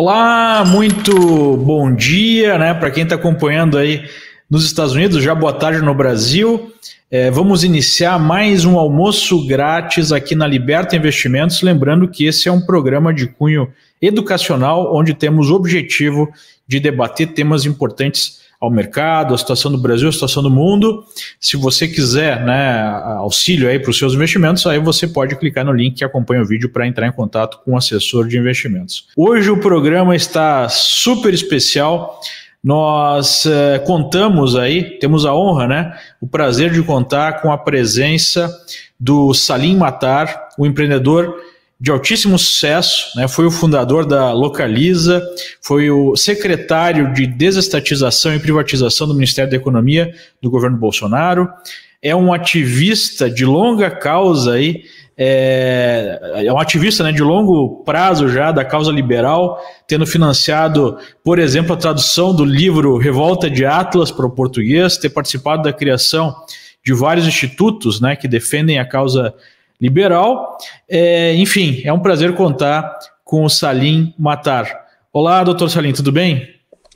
Olá, muito bom dia, né? Para quem está acompanhando aí nos Estados Unidos, já boa tarde no Brasil. É, vamos iniciar mais um almoço grátis aqui na Liberta Investimentos. Lembrando que esse é um programa de cunho educacional, onde temos o objetivo de debater temas importantes ao mercado, a situação do Brasil, a situação do mundo. Se você quiser né, auxílio aí para os seus investimentos, aí você pode clicar no link que acompanha o vídeo para entrar em contato com o assessor de investimentos. Hoje o programa está super especial. Nós eh, contamos aí, temos a honra, né, o prazer de contar com a presença do Salim Matar, o empreendedor de altíssimo sucesso, né? foi o fundador da Localiza, foi o secretário de desestatização e privatização do Ministério da Economia do governo Bolsonaro, é um ativista de longa causa aí, é, é um ativista né, de longo prazo já da causa liberal, tendo financiado, por exemplo, a tradução do livro Revolta de Atlas para o português, ter participado da criação de vários institutos né, que defendem a causa liberal liberal. É, enfim, é um prazer contar com o Salim Matar. Olá, doutor Salim, tudo bem?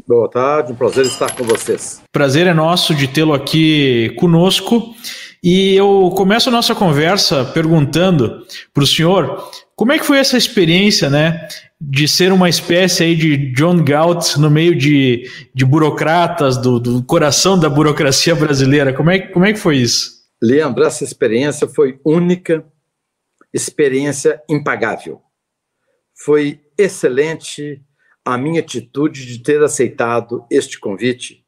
Boa tarde, um prazer estar com vocês. Prazer é nosso de tê-lo aqui conosco. E eu começo a nossa conversa perguntando para o senhor como é que foi essa experiência, né, de ser uma espécie aí de John Galt no meio de, de burocratas, do, do coração da burocracia brasileira. Como é, como é que foi isso? Leandro, essa experiência foi única, experiência impagável. Foi excelente a minha atitude de ter aceitado este convite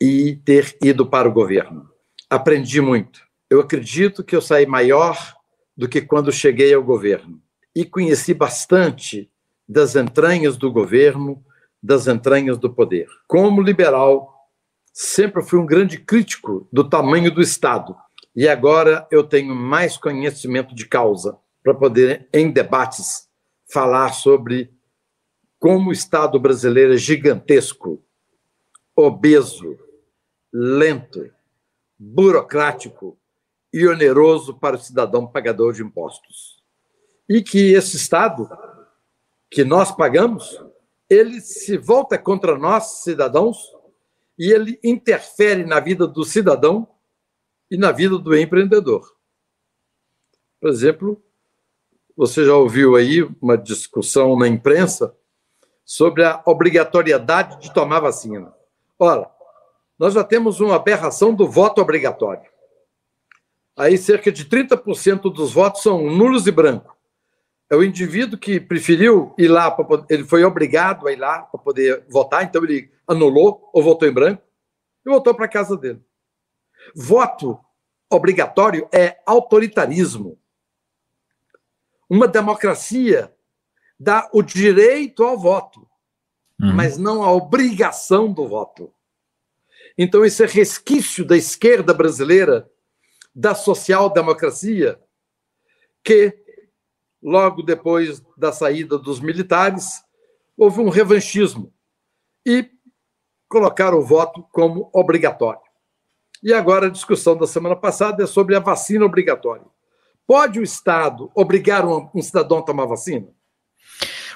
e ter ido para o governo. Aprendi muito. Eu acredito que eu saí maior do que quando cheguei ao governo e conheci bastante das entranhas do governo, das entranhas do poder. Como liberal, sempre fui um grande crítico do tamanho do Estado e agora eu tenho mais conhecimento de causa para poder, em debates, falar sobre como o Estado brasileiro é gigantesco, obeso, lento, burocrático e oneroso para o cidadão pagador de impostos. E que esse Estado, que nós pagamos, ele se volta contra nós, cidadãos, e ele interfere na vida do cidadão e na vida do empreendedor. Por exemplo, você já ouviu aí uma discussão na imprensa sobre a obrigatoriedade de tomar vacina. Ora, nós já temos uma aberração do voto obrigatório. Aí cerca de 30% dos votos são nulos e brancos. É o indivíduo que preferiu ir lá, ele foi obrigado a ir lá para poder votar, então ele anulou ou votou em branco e voltou para casa dele. Voto obrigatório é autoritarismo. Uma democracia dá o direito ao voto, uhum. mas não a obrigação do voto. Então, esse é resquício da esquerda brasileira, da social-democracia, que, logo depois da saída dos militares, houve um revanchismo e colocaram o voto como obrigatório. E agora a discussão da semana passada é sobre a vacina obrigatória. Pode o Estado obrigar um, um cidadão a tomar vacina?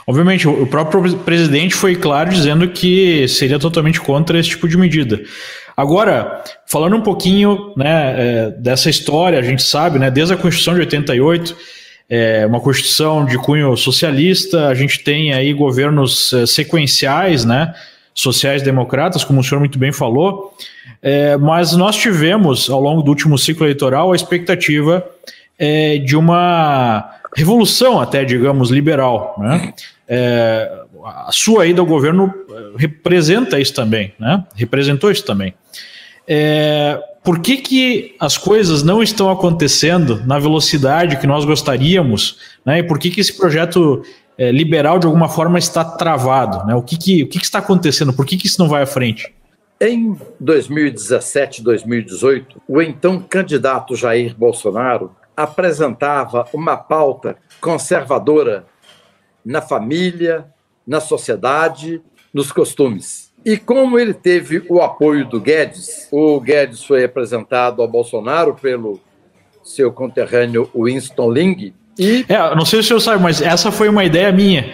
Obviamente, o próprio presidente foi claro dizendo que seria totalmente contra esse tipo de medida. Agora, falando um pouquinho né, é, dessa história, a gente sabe, né, desde a Constituição de 88, é, uma Constituição de cunho socialista, a gente tem aí governos é, sequenciais, né, sociais-democratas, como o senhor muito bem falou, é, mas nós tivemos, ao longo do último ciclo eleitoral, a expectativa é, de uma revolução, até, digamos, liberal. Né? É, a sua ida ao governo é, representa isso também, né? representou isso também. É, por que, que as coisas não estão acontecendo na velocidade que nós gostaríamos? Né? E por que, que esse projeto é, liberal, de alguma forma, está travado? Né? O, que, que, o que, que está acontecendo? Por que, que isso não vai à frente? Em 2017, 2018, o então candidato Jair Bolsonaro apresentava uma pauta conservadora na família, na sociedade, nos costumes. E como ele teve o apoio do Guedes, o Guedes foi apresentado ao Bolsonaro pelo seu conterrâneo Winston Ling, E... É, não sei se o senhor sabe, mas essa foi uma ideia minha.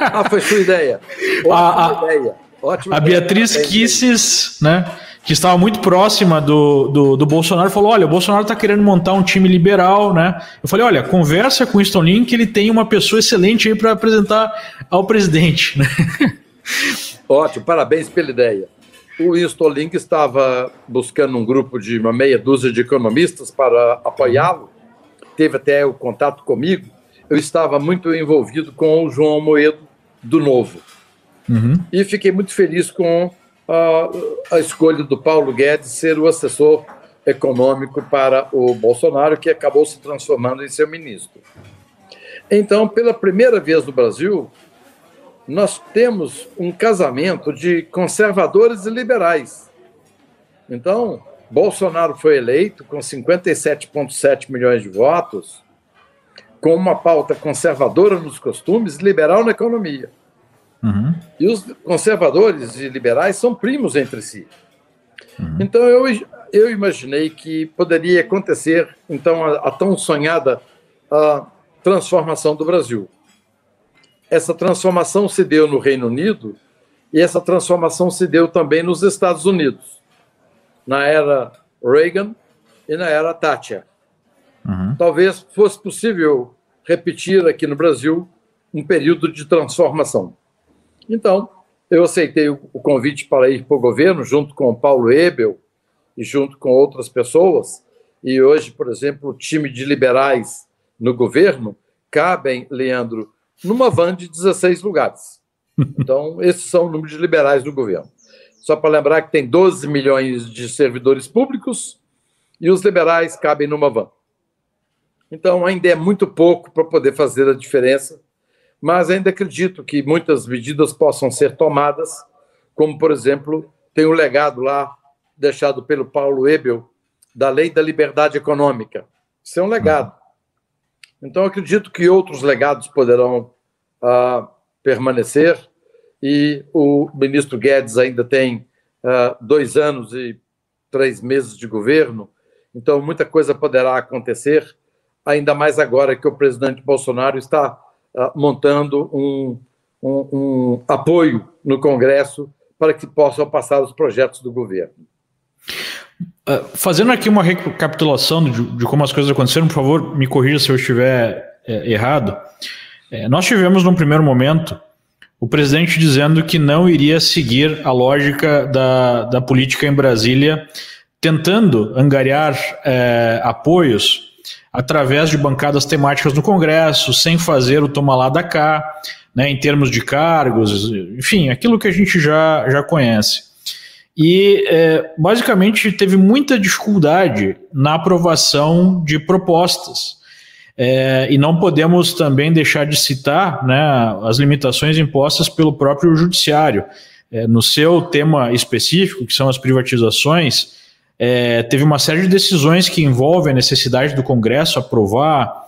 Ah, foi sua ideia. Ótima a, ideia. Ótima a. Beatriz Kisses, né? que estava muito próxima do, do, do, Bolsonaro, falou: olha, o Bolsonaro está querendo montar um time liberal, né? Eu falei: olha, conversa com o Winston Lin, que ele tem uma pessoa excelente aí para apresentar ao presidente. Né? Ótimo, parabéns pela ideia. O Winston Link estava buscando um grupo de uma meia dúzia de economistas para apoiá-lo, teve até o contato comigo. Eu estava muito envolvido com o João Moedo do Novo. Uhum. E fiquei muito feliz com a, escolha do Paulo Guedes ser o assessor econômico para o Bolsonaro, que acabou se transformando em seu ministro. Então, pela primeira vez no Brasil, nós temos um casamento de conservadores e liberais. Então, Bolsonaro foi eleito com 57,7 milhões de votos, com uma pauta conservadora nos costumes, liberal na economia. Uhum. E os conservadores e liberais são primos entre si. Uhum. Então eu, eu imaginei que poderia acontecer então a, a tão sonhada a transformação do Brasil. Essa transformação se deu no Reino Unido e essa transformação se deu também nos Estados Unidos, na era Reagan e na era Thatcher. Uhum. Talvez fosse possível repetir aqui no Brasil um período de transformação. Então, eu aceitei o convite para ir para o governo, junto com o Paulo Ebel e junto com outras pessoas. E hoje, por exemplo, o time de liberais no governo cabem, Leandro, numa van de 16 lugares. Então, esses são o número de liberais do governo. Só para lembrar que tem 12 milhões de servidores públicos e os liberais cabem numa van. Então, ainda é muito pouco para poder fazer a diferença mas ainda acredito que muitas medidas possam ser tomadas, como, por exemplo, tem o um legado lá deixado pelo Paulo Ebel da Lei da Liberdade Econômica. Isso é um legado. Então, acredito que outros legados poderão uh, permanecer e o ministro Guedes ainda tem uh, dois anos e três meses de governo, então muita coisa poderá acontecer, ainda mais agora que o presidente Bolsonaro está montando um, um, um apoio no Congresso para que possam passar os projetos do governo. Uh, fazendo aqui uma recapitulação de, de, como as coisas aconteceram, por favor, me corrija se eu estiver é, errado. É, nós tivemos, num primeiro momento, o presidente dizendo que não iria seguir a lógica da, da política em Brasília, tentando angariar é, apoios através de bancadas temáticas no Congresso, sem fazer o toma lá da cá, né, em termos de cargos, enfim, aquilo que a gente já, já conhece. E é, basicamente teve muita dificuldade na aprovação de propostas. É, e não podemos também deixar de citar né, as limitações impostas pelo próprio Judiciário. É, no seu tema específico, que são as privatizações, é, teve uma série de decisões que envolvem a necessidade do Congresso aprovar,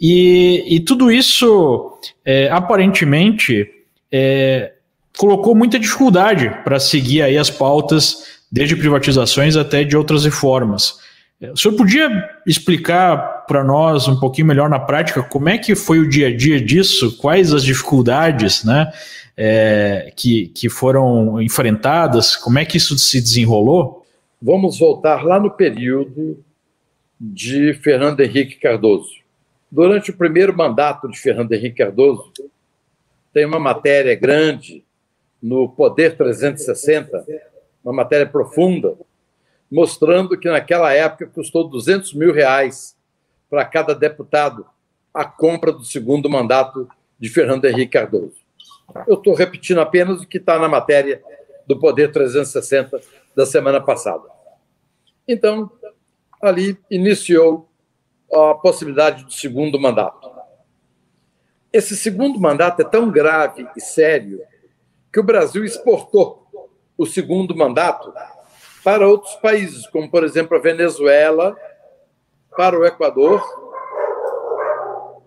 e, e tudo isso é, aparentemente é, colocou muita dificuldade para seguir aí as pautas, desde privatizações até de outras reformas. É, o senhor podia explicar para nós um pouquinho melhor na prática como é que foi o dia a dia disso, quais as dificuldades né, é, que, que foram enfrentadas, como é que isso se desenrolou? Vamos voltar lá no período de Fernando Henrique Cardoso. Durante o primeiro mandato de Fernando Henrique Cardoso, tem uma matéria grande no Poder 360, uma matéria profunda, mostrando que naquela época custou 200 mil reais para cada deputado a compra do segundo mandato de Fernando Henrique Cardoso. Eu estou repetindo apenas o que está na matéria do Poder 360 da semana passada. Então, ali iniciou a possibilidade do segundo mandato. Esse segundo mandato é tão grave e sério que o Brasil exportou o segundo mandato para outros países, como, por exemplo, a Venezuela, para o Equador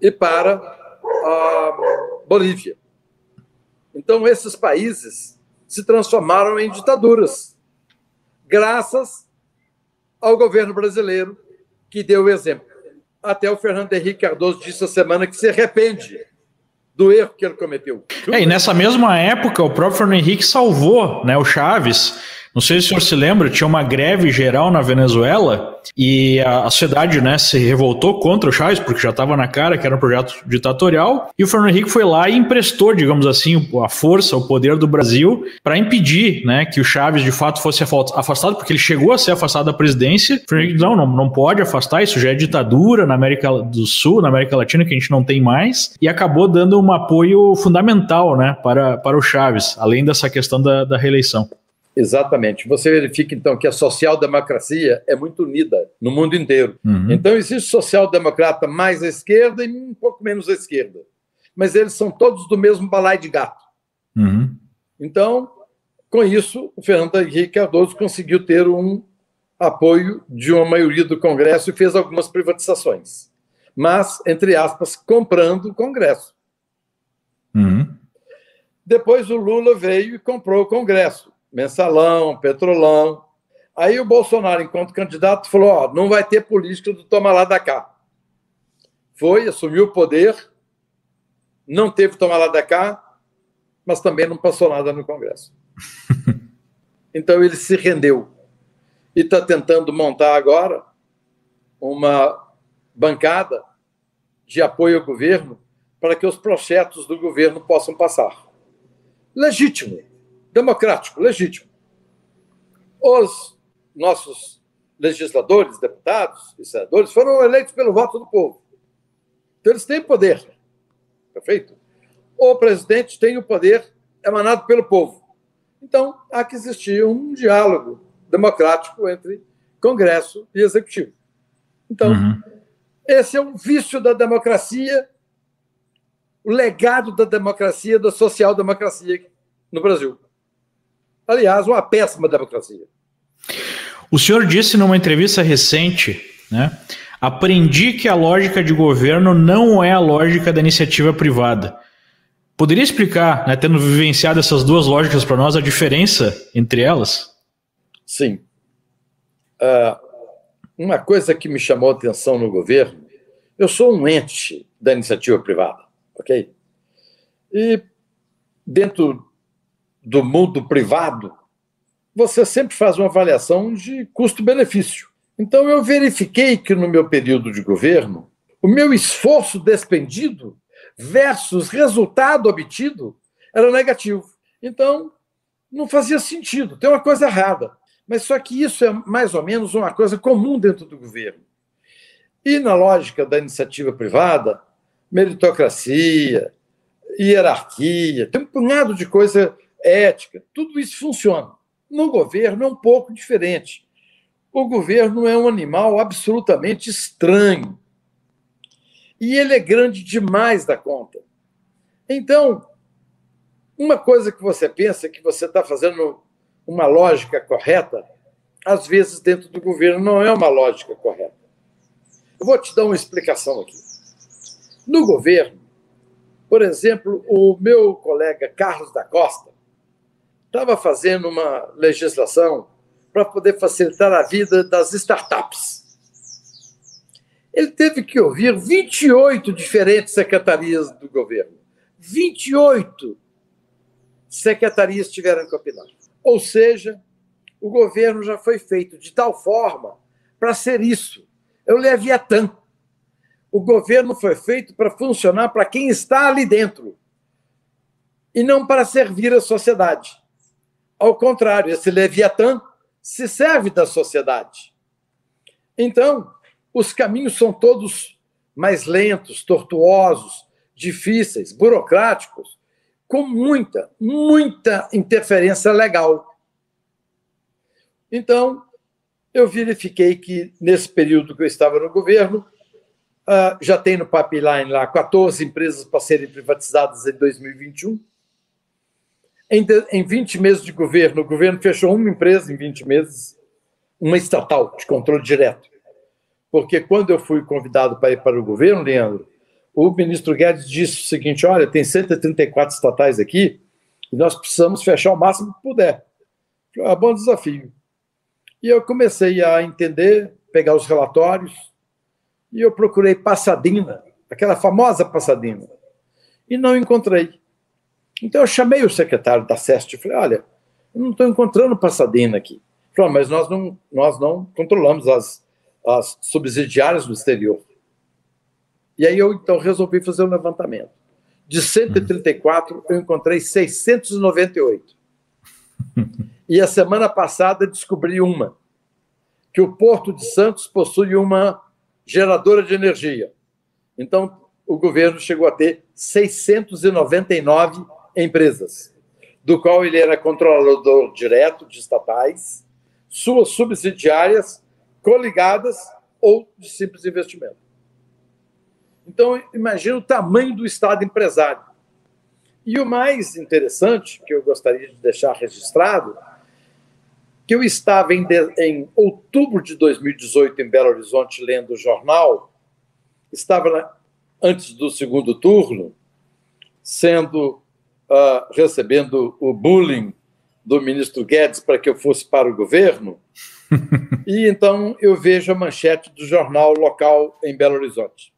e para a Bolívia. Então, esses países se transformaram em ditaduras, graças ao governo brasileiro, que deu o exemplo. até o Fernando Henrique Cardoso disse essa semana que se arrepende do erro que ele cometeu. É, e nessa mesma época, o próprio Fernando Henrique salvou né, o Chaves não sei se o senhor se lembra, tinha uma greve geral na Venezuela e a, a sociedade né, se revoltou contra o Chaves, porque já estava na cara que era um projeto ditatorial, e o Fernando Henrique foi lá e emprestou, digamos assim, a força, o poder do Brasil para impedir né, que o Chaves de fato fosse afastado, porque ele chegou a ser afastado da presidência. O Fernando Henrique não, não, não pode afastar, isso já é ditadura na América do Sul, na América Latina, que a gente não tem mais, e acabou dando um apoio fundamental né, para, para o Chaves, além dessa questão da, da reeleição. Exatamente. Você verifica, então, que a social-democracia é muito unida no mundo inteiro. Uhum. Então, existe social-democrata mais à esquerda e um pouco menos à esquerda. Mas eles são todos do mesmo balai de gato. Uhum. Então, com isso, o Fernando Henrique Cardoso conseguiu ter um apoio de uma maioria do Congresso e fez algumas privatizações. Mas, entre aspas, comprando o Congresso. Uhum. Depois o Lula veio e comprou o Congresso mensalão, petrolão. Aí o Bolsonaro, enquanto candidato, falou: ó, não vai ter política do toma lá da cá. Foi, assumiu o poder, não teve toma lá da cá, mas também não passou nada no Congresso. então ele se rendeu e está tentando montar agora uma bancada de apoio ao governo para que os projetos do governo possam passar. Legítimo democrático, legítimo. Os nossos legisladores, deputados e senadores foram eleitos pelo voto do povo. Então, eles têm poder. Perfeito? O presidente tem o poder emanado pelo povo. Então, há que existir um diálogo democrático entre Congresso e Executivo. Então, uhum. esse é um vício da democracia, o legado da democracia, da social-democracia no Brasil. Aliás, uma péssima democracia. O senhor disse numa entrevista recente, né? Aprendi que a lógica de governo não é a lógica da iniciativa privada. Poderia explicar, né, tendo vivenciado essas duas lógicas para nós, a diferença entre elas? Sim. Uh, uma coisa que me chamou a atenção no governo, eu sou um ente da iniciativa privada, ok? E dentro do mundo privado, você sempre faz uma avaliação de custo-benefício. Então, eu verifiquei que no meu período de governo, o meu esforço despendido versus resultado obtido era negativo. Então, não fazia sentido, tem uma coisa errada. Mas só que isso é mais ou menos uma coisa comum dentro do governo. E na lógica da iniciativa privada, meritocracia, hierarquia, tem um punhado de coisa ética, tudo isso funciona. No governo é um pouco diferente. O governo é um animal absolutamente estranho. E ele é grande demais da conta. Então, uma coisa que você pensa que você está fazendo uma lógica correta, às vezes dentro do governo não é uma lógica correta. Eu vou te dar uma explicação aqui. No governo, por exemplo, o meu colega Carlos da Costa, estava fazendo uma legislação para poder facilitar a vida das startups. Ele teve que ouvir 28 diferentes secretarias do governo. 28 secretarias tiveram que opinar. Ou seja, o governo já foi feito de tal forma para ser isso. É o Leviatã. O governo foi feito para funcionar para quem está ali dentro e não para servir a sociedade. Ao contrário, esse Leviatã se serve da sociedade. Então, os caminhos são todos mais lentos, tortuosos, difíceis, burocráticos, com muita, muita interferência legal. Então, eu verifiquei que, nesse período que eu estava no governo, uh, já tem no pipeline lá 14 empresas para serem privatizadas em 2021 em, em 20 meses de governo, o governo fechou uma empresa em 20 meses, uma estatal de controle direto. Porque quando eu fui convidado para ir para o governo, Leandro, o ministro Guedes disse o seguinte: olha, tem 134 estatais aqui e nós precisamos fechar o máximo que puder. É um bom desafio. E eu comecei a entender, pegar os relatórios, E eu procurei Passadina, aquela famosa Passadina, e não encontrei. Então eu chamei o secretário da SEST e falei: olha, eu não estou encontrando Passadina aqui. Ele falou, mas nós não, nós não controlamos as, as subsidiárias do exterior. E aí eu então resolvi fazer um levantamento. De 134, eu encontrei 698. E a semana passada descobri uma, que o Porto de Santos possui uma geradora de energia. Então, o governo chegou a ter 699 empresas, do qual ele era controlador direto de estatais, suas subsidiárias, coligadas ou de simples investimento. Então, imagina o tamanho do Estado empresário. E o mais interessante, que eu gostaria de deixar registrado, que eu estava em, de, em outubro de 2018 em Belo Horizonte lendo o jornal, estava na, antes do segundo turno, sendo uh, recebendo o bullying do ministro Guedes para que eu fosse para o governo. e então eu vejo a manchete do jornal local em Belo Horizonte.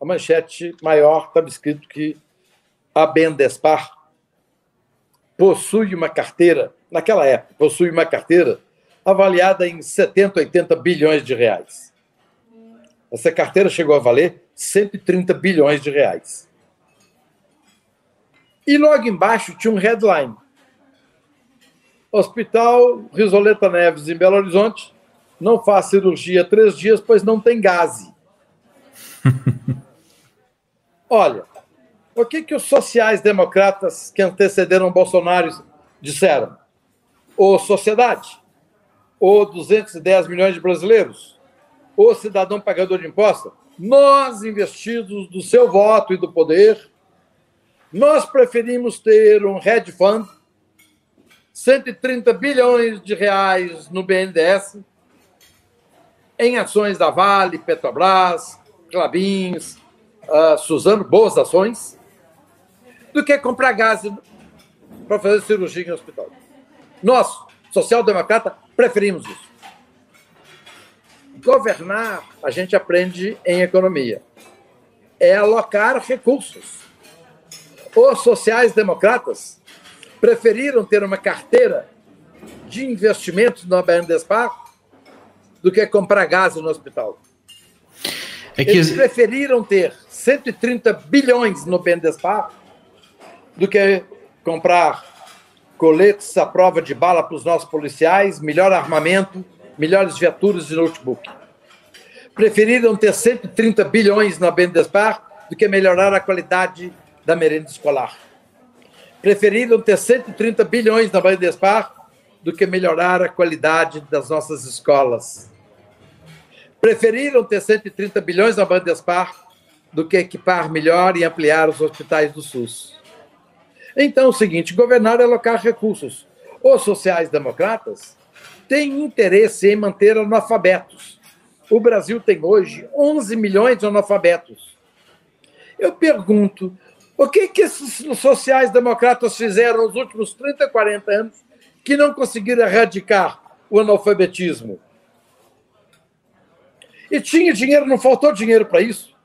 A manchete maior estava escrito que a Bendespar possui uma carteira naquela época, possui uma carteira avaliada em 70, 80 bilhões de reais. Essa carteira chegou a valer 130 bilhões de reais. E logo embaixo tinha um headline. Hospital Risoleta Neves, em Belo Horizonte, não faz cirurgia três dias, pois não tem gás. Olha, o que, que os sociais-democratas que antecederam Bolsonaro disseram? ou sociedade, ou 210 milhões de brasileiros, ou cidadão pagador de impostos, nós, investidos do seu voto e do poder, nós preferimos ter um hedge fund, 130 bilhões de reais no BNDES, em ações da Vale, Petrobras, Clabins, uh, Suzano, boas ações, do que comprar gás para fazer cirurgia em hospital. Nós, social-democrata, preferimos isso. Governar, a gente aprende em economia. É alocar recursos. Os sociais-democratas preferiram ter uma carteira de investimentos no BNDESPAR do que comprar gás no hospital. É que... Eles preferiram ter 130 bilhões no BNDESPAR do que comprar coletes à prova de bala para os nossos policiais, melhor armamento, melhores viaturas e notebook. Preferiram ter 130 bilhões na Bendespar do que melhorar a qualidade da merenda escolar. Preferiram ter 130 bilhões na Bendespar do que melhorar a qualidade das nossas escolas. Preferiram ter 130 bilhões na Bandespar do que equipar melhor e ampliar os hospitais do SUS. Então, é o seguinte: governar é alocar recursos. Os sociais-democratas têm interesse em manter analfabetos. O Brasil tem hoje 11 milhões de analfabetos. Eu pergunto: o que, que esses sociais-democratas fizeram nos últimos 30, 40 anos que não conseguiram erradicar o analfabetismo? E tinha dinheiro, não faltou dinheiro para isso.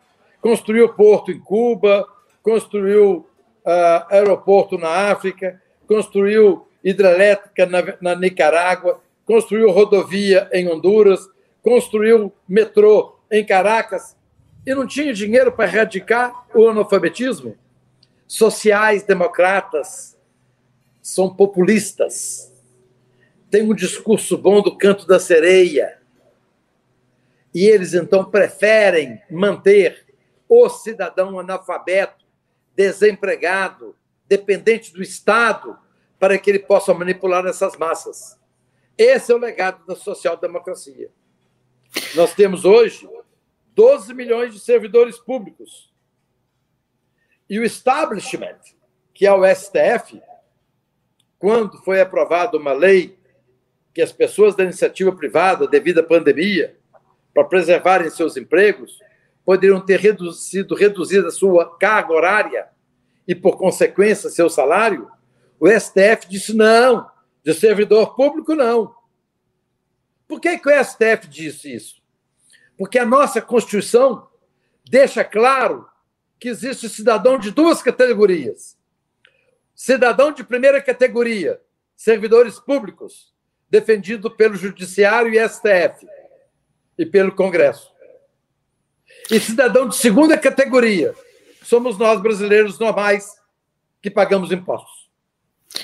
Construiu porto em Cuba, construiu uh, aeroporto na África, construiu hidrelétrica na, na Nicarágua, construiu rodovia em Honduras, construiu metrô em Caracas e não tinha dinheiro para erradicar o analfabetismo? Sociais democratas são populistas. Tem um discurso bom do canto da sereia. E eles então preferem manter o cidadão analfabeto desempregado, dependente do Estado, para que ele possa manipular essas massas. Esse é o legado da social-democracia. Nós temos hoje 12 milhões de servidores públicos. E o establishment, que é o STF, quando foi aprovada uma lei que as pessoas da iniciativa privada, devido à pandemia, para preservarem seus empregos, poderiam ter reduzido, reduzida a sua carga horária e, por consequência, seu salário, o STF disse não, de servidor público não. Por que, que o STF disse isso? Porque a nossa Constituição deixa claro que existe cidadão de duas categorias. Cidadão de primeira categoria, servidores públicos, defendido pelo Judiciário e STF e pelo Congresso. E cidadão de segunda categoria, somos nós brasileiros normais que pagamos impostos.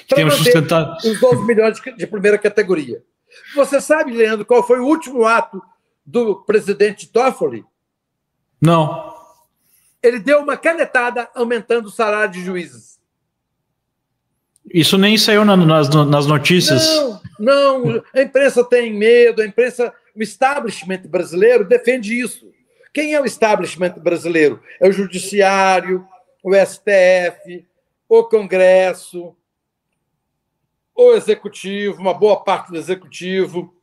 Temos sustentado. Os 12 milhões de primeira categoria. Você sabe, Leandro, qual foi o último ato do presidente Toffoli? Não. Ele deu uma canetada aumentando o salário de juízes. Isso nem saiu na, nas, nas notícias. Não, não, a imprensa tem medo, a imprensa, o establishment brasileiro defende isso. Quem é o establishment brasileiro? É o judiciário, o STF, o Congresso, o executivo, uma boa parte do executivo,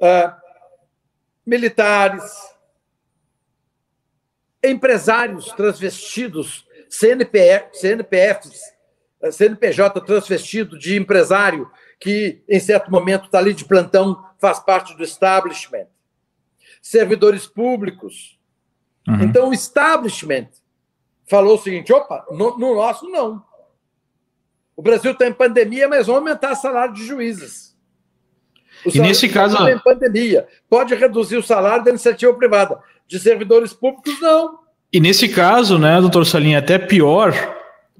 uh, militares, empresários transvestidos, CNPF, CNPFs, CNPJ transvestido de empresário que, em certo momento, está ali de plantão, faz parte do establishment. Servidores públicos. Uhum. Então, o establishment falou o seguinte: opa, no, no nosso não. O Brasil está em pandemia, mas vamos aumentar o salário de juízes. O e nesse caso. Está em pandemia. Pode reduzir o salário da iniciativa privada. De servidores públicos, não. E nesse caso, né, doutor Salim, é até pior,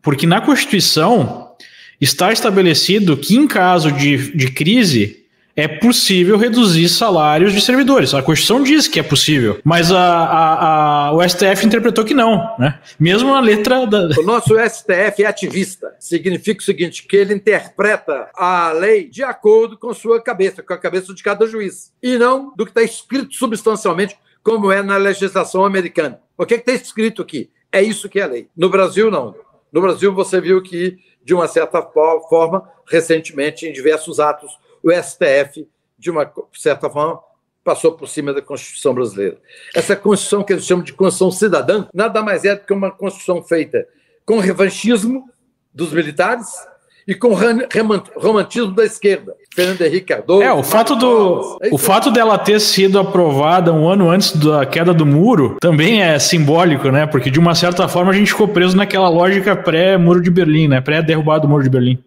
porque na Constituição está estabelecido que, em caso de, de crise, é possível reduzir salários de servidores. A Constituição diz que é possível, mas a, a, a, o STF interpretou que não, né? Mesmo na letra da. O nosso STF é ativista. Significa o seguinte: que ele interpreta a lei de acordo com sua cabeça, com a cabeça de cada juiz, e não do que está escrito substancialmente, como é na legislação americana. O que está escrito aqui? É isso que é a lei. No Brasil, não. No Brasil, você viu que, de uma certa forma, recentemente, em diversos atos o STF, de uma certa forma, passou por cima da Constituição brasileira. Essa Constituição que eles chamam de Constituição cidadã nada mais é do que uma Constituição feita com revanchismo dos militares e com romantismo da esquerda. Fernando Henrique Cardoso. É, o fato, do, é o fato dela ter sido aprovada um ano antes da queda do muro também é simbólico, né? Porque de uma certa forma a gente ficou preso naquela lógica pré-muro de Berlim, né? Pré-derrubado do muro de Berlim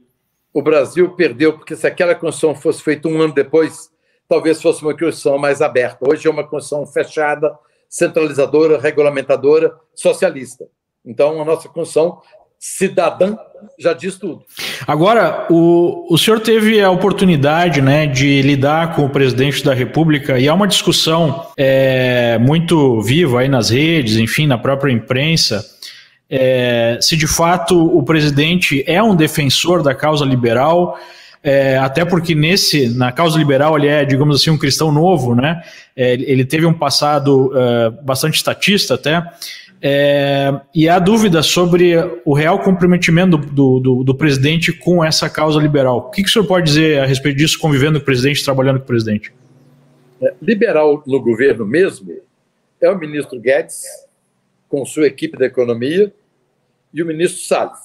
o Brasil perdeu, porque se aquela Constituição fosse feita um ano depois, talvez fosse uma Constituição mais aberta. Hoje é uma Constituição fechada, centralizadora, regulamentadora, socialista. Então, a nossa Constituição cidadã já diz tudo. Agora, o, o senhor teve a oportunidade né, de lidar com o presidente da República e há uma discussão é, muito viva aí nas redes, enfim, na própria imprensa, é, se de fato o presidente é um defensor da causa liberal, é, até porque nesse na causa liberal ele é, digamos assim, um cristão novo, né? É, ele teve um passado é, bastante estatista até. É, e há dúvida sobre o real comprometimento do, do, do, presidente com essa causa liberal. O que, que o senhor pode dizer a respeito disso, convivendo com o presidente, trabalhando com o presidente? É, liberal no governo mesmo é o ministro Guedes, com sua equipe da economia, e o ministro Salles.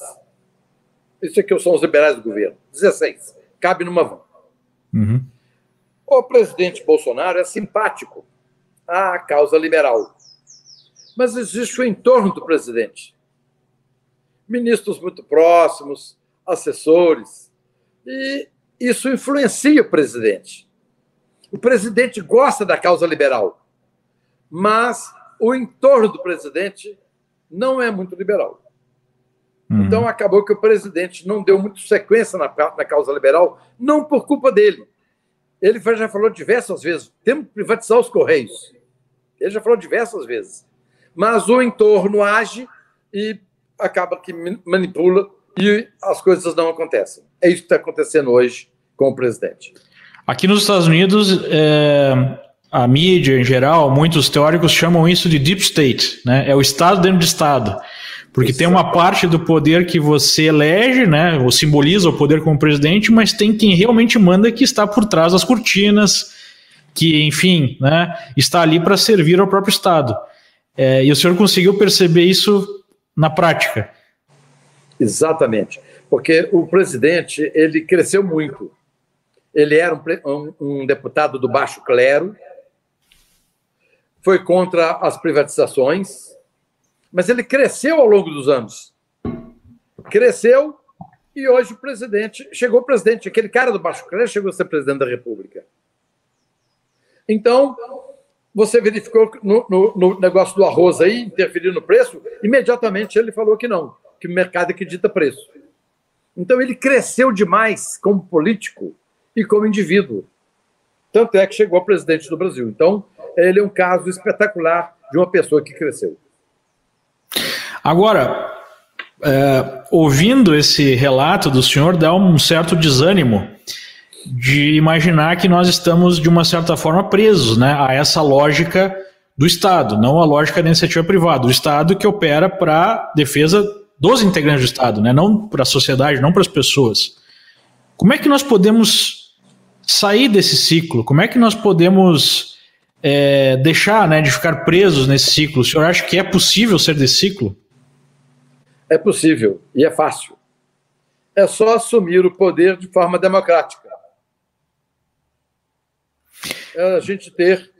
Isso aqui são os liberais do governo. 16. Cabe numa van. Uhum. O presidente Bolsonaro é simpático à causa liberal. Mas existe o entorno do presidente. Ministros muito próximos, assessores. E isso influencia o presidente. O presidente gosta da causa liberal, mas o entorno do presidente não é muito liberal. Uhum. Então acabou que o presidente não deu muito sequência na, na causa liberal, não por culpa dele. Ele já falou diversas vezes: temos que privatizar os Correios. Ele já falou diversas vezes. Mas o entorno age e acaba que manipula e as coisas não acontecem. É isso que está acontecendo hoje com o presidente. Aqui nos Estados Unidos, é, a mídia em geral, muitos teóricos chamam isso de deep state, né? É o Estado dentro do Estado. Porque tem uma parte do poder que você elege, né, ou simboliza o poder como presidente, mas tem quem realmente manda que está por trás das cortinas, que, enfim, né, está ali para servir ao próprio Estado. É, e o senhor conseguiu perceber isso na prática? Exatamente, porque o presidente ele cresceu muito. Ele era um, um, deputado do baixo clero, foi contra as privatizações, mas ele cresceu ao longo dos anos. Cresceu e hoje o presidente, chegou presidente, aquele cara do Baixo Clero chegou a ser presidente da República. Então, você verificou no, no, no, negócio do arroz aí, interferir no preço, imediatamente ele falou que não, que o mercado é que dita preço. Então ele cresceu demais como político e como indivíduo. Tanto é que chegou a presidente do Brasil. Então, ele é um caso espetacular de uma pessoa que cresceu. Agora, é, ouvindo esse relato do senhor, dá um certo desânimo de imaginar que nós estamos, de uma certa forma, presos né, a essa lógica do Estado, não a lógica da iniciativa privada, o Estado que opera para defesa dos integrantes do Estado, né, não para a sociedade, não para as pessoas. Como é que nós podemos sair desse ciclo? Como é que nós podemos é, deixar né, de ficar presos nesse ciclo? O senhor acha que é possível ser desse ciclo? É possível e é fácil. É só assumir o poder de forma democrática a gente ter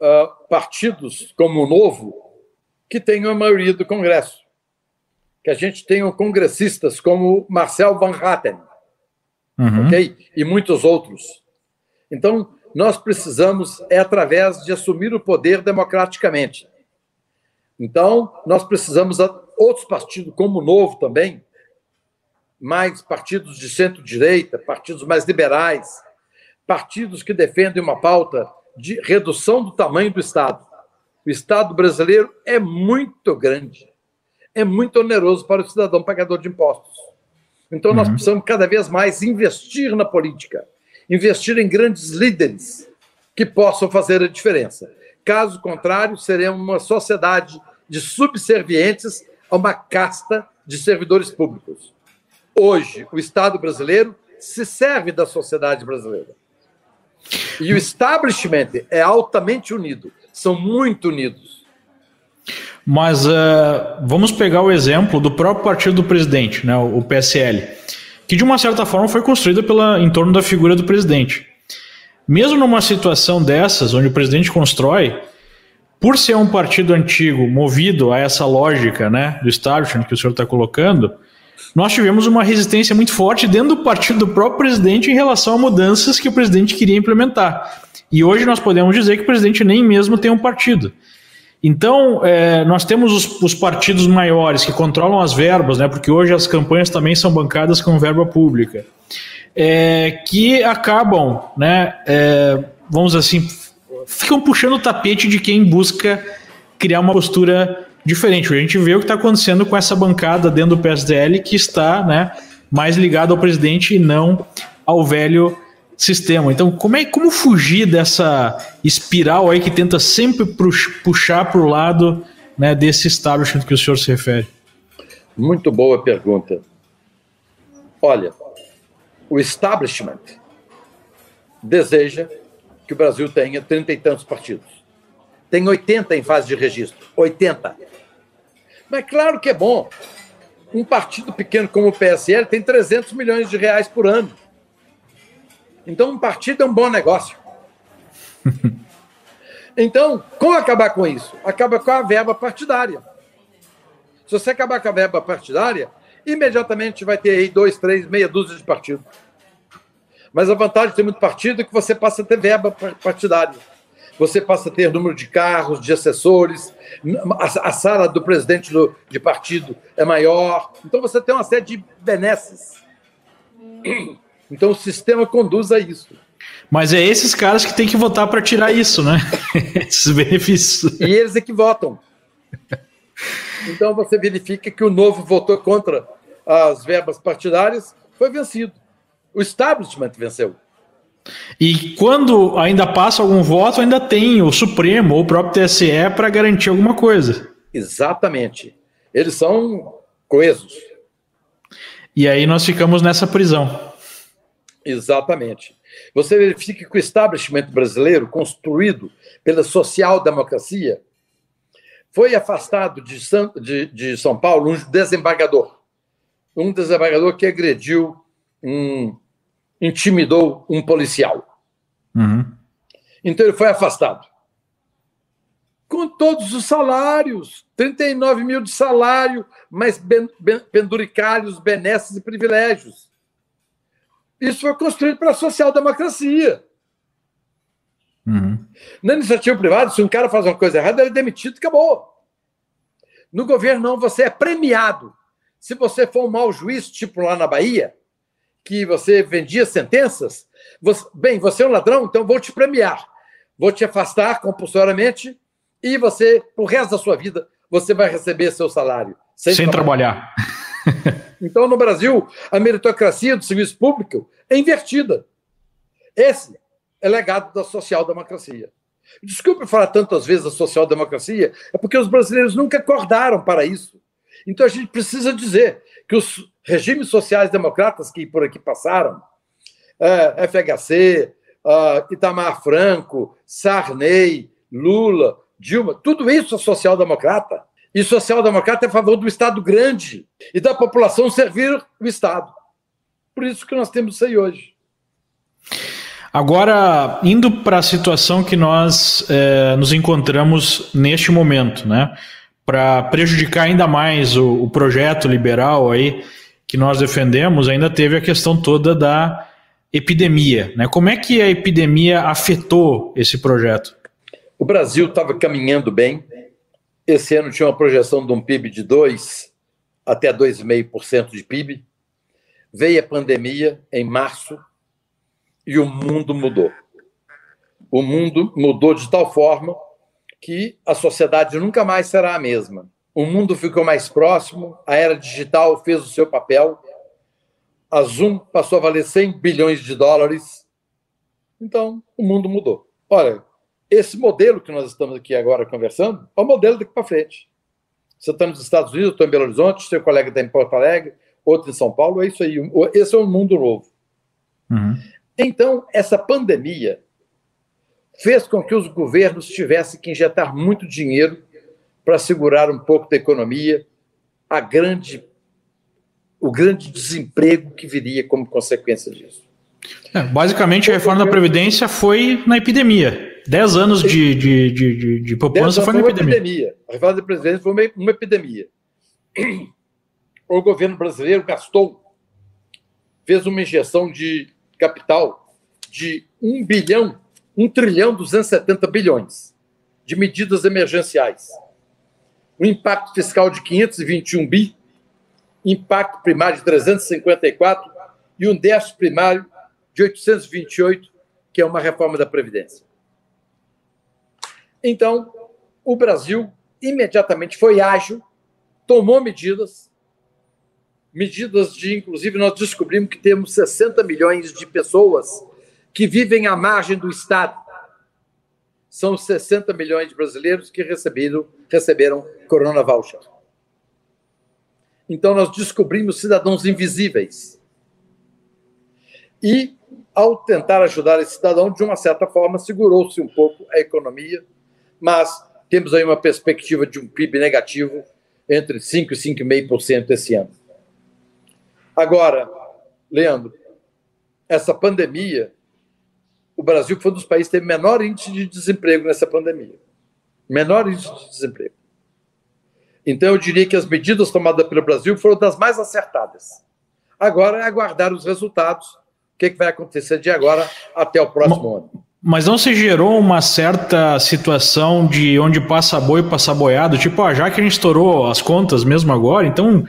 uh, partidos como o Novo que tenham a maioria do Congresso. Que a gente tenha congressistas como Marcel Van Hatten, uhum. ok? E muitos outros. Então, nós precisamos, é através de assumir o poder democraticamente. Então, nós precisamos outros partidos, como o Novo também, mais partidos de centro-direita, partidos mais liberais, partidos que defendem uma pauta de redução do tamanho do Estado. O Estado brasileiro é muito grande, é muito oneroso para o cidadão pagador de impostos. Então, nós uhum. precisamos cada vez mais investir na política, investir em grandes líderes que possam fazer a diferença. Caso contrário, seremos uma sociedade de subservientes a uma casta de servidores públicos. Hoje, o Estado brasileiro se serve da sociedade brasileira. E o establishment é altamente unido, são muito unidos. Mas uh, vamos pegar o exemplo do próprio partido do presidente, né, o PSL, que de uma certa forma foi construído pela, em torno da figura do presidente. Mesmo numa situação dessas, onde o presidente constrói, por ser um partido antigo, movido a essa lógica né, do establishment que o senhor está colocando, nós tivemos uma resistência muito forte dentro do partido do próprio presidente em relação a mudanças que o presidente queria implementar. E hoje nós podemos dizer que o presidente nem mesmo tem um partido. Então, é, nós temos os, os, partidos maiores que controlam as verbas, né, porque hoje as campanhas também são bancadas com verba pública, é, que acabam, né, é, vamos assim, ficam puxando o tapete de quem busca criar uma postura diferente. A gente vê o que está acontecendo com essa bancada dentro do PSDL que está né, mais ligado ao presidente e não ao velho sistema. Então, como é como fugir dessa espiral aí que tenta sempre puxar para o lado né, desse establishment que o senhor se refere? Muito boa pergunta. Olha, o establishment deseja que o Brasil tenha trinta e tantos partidos. Tem 80 em fase de registro. 80. Mas claro que é bom. Um partido pequeno como o PSL tem 300 milhões de reais por ano. Então, um partido é um bom negócio. Então, como acabar com isso? Acaba com a verba partidária. Se você acabar com a verba partidária, imediatamente vai ter aí dois, três, meia dúzia de partidos. Mas a vantagem de ter muito partido é que você passa a ter verba partidária você passa a ter número de carros, de assessores, a, a sala do presidente do, de partido é maior. Então você tem uma série de benesses. Então o sistema conduz a isso. Mas é esses caras que têm que votar para tirar isso, né? Esses benefícios. E eles é que votam. Então você verifica que o novo votou contra as verbas partidárias, foi vencido. O establishment venceu. E quando ainda passa algum voto, ainda tem o Supremo ou o próprio TSE para garantir alguma coisa. Exatamente. Eles são coesos. E aí nós ficamos nessa prisão. Exatamente. Você verifica que o establishment brasileiro, construído pela social-democracia, foi afastado de São, de, de São Paulo um desembargador. Um desembargador que agrediu um intimidou um policial. Uhum. Então ele foi afastado. Com todos os salários, 39 mil de salário, mais ben, ben, penduricários, benesses e privilégios. Isso foi construído pela social-democracia. Uhum. Na iniciativa privada, se um cara faz uma coisa errada, ele é demitido e acabou. No governo, não, você é premiado. Se você for um mau juiz, tipo lá na Bahia, que você vendia sentenças, você, bem, você é um ladrão, então vou te premiar. Vou te afastar compulsoriamente e você, pro resto da sua vida, você vai receber seu salário. Sem, sem trabalhar. trabalhar. então, no Brasil, a meritocracia do serviço público é invertida. Esse é legado da social-democracia. Desculpe falar tantas vezes da social-democracia, é porque os brasileiros nunca acordaram para isso. Então a gente precisa dizer que os regimes sociais-democratas que por aqui passaram, é, FHC, uh, Itamar Franco, Sarney, Lula, Dilma, tudo isso é social-democrata. E social-democrata é a favor do Estado grande e da população servir o Estado. Por isso que nós temos isso aí hoje. Agora, indo para a situação que nós é, nos encontramos neste momento, né? Para prejudicar ainda mais o, o, projeto liberal aí que nós defendemos, ainda teve a questão toda da epidemia. Né? Como é que a epidemia afetou esse projeto? O Brasil estava caminhando bem. Esse ano tinha uma projeção de um PIB de 2 até 2,5% de PIB. Veio a pandemia em março e o mundo mudou. O mundo mudou de tal forma que a sociedade nunca mais será a mesma. O mundo ficou mais próximo, a era digital fez o seu papel, a Zoom passou a valer 100 bilhões de dólares. Então, o mundo mudou. Olha, esse modelo que nós estamos aqui agora conversando é o modelo daqui para frente. Você está nos Estados Unidos, eu estou em Belo Horizonte, seu colega está em Porto Alegre, outro em São Paulo, é isso aí. Esse é um mundo novo. Uhum. Então, essa pandemia fez com que os governos tivessem que injetar muito dinheiro para segurar um pouco da economia, a grande, o grande desemprego que viria como consequência disso. É, basicamente, a reforma da Previdência foi na epidemia. Dez anos de, de, de, de, de poupança foi na epidemia. epidemia. A reforma da Previdência foi uma, uma epidemia. O governo brasileiro gastou, fez uma injeção de capital de 1 bilhão, 1 trilhão 270 bilhões de medidas emergenciais. Um impacto fiscal de 521 bi, impacto primário de 354 e um déficit primário de 828, que é uma reforma da Previdência. Então, o Brasil imediatamente foi ágil, tomou medidas, medidas de, inclusive, nós descobrimos que temos 60 milhões de pessoas que vivem à margem do Estado. São 60 milhões de brasileiros que receberam, receberam Corona Voucher. Então, nós descobrimos cidadãos invisíveis. E, ao tentar ajudar esse cidadão, de uma certa forma, segurou-se um pouco a economia, mas temos aí uma perspectiva de um PIB negativo entre 5% e 5,5% esse ano. Agora, Leandro, essa pandemia, o Brasil foi um dos países que teve menor índice de desemprego nessa pandemia. Menor índice de desemprego. Então, eu diria que as medidas tomadas pelo Brasil foram das mais acertadas. Agora é aguardar os resultados, o que, que vai acontecer de agora até o próximo mas, ano. Mas não se gerou uma certa situação de onde passa boi, passa boiado? Tipo, ah, já que a gente estourou as contas mesmo agora, então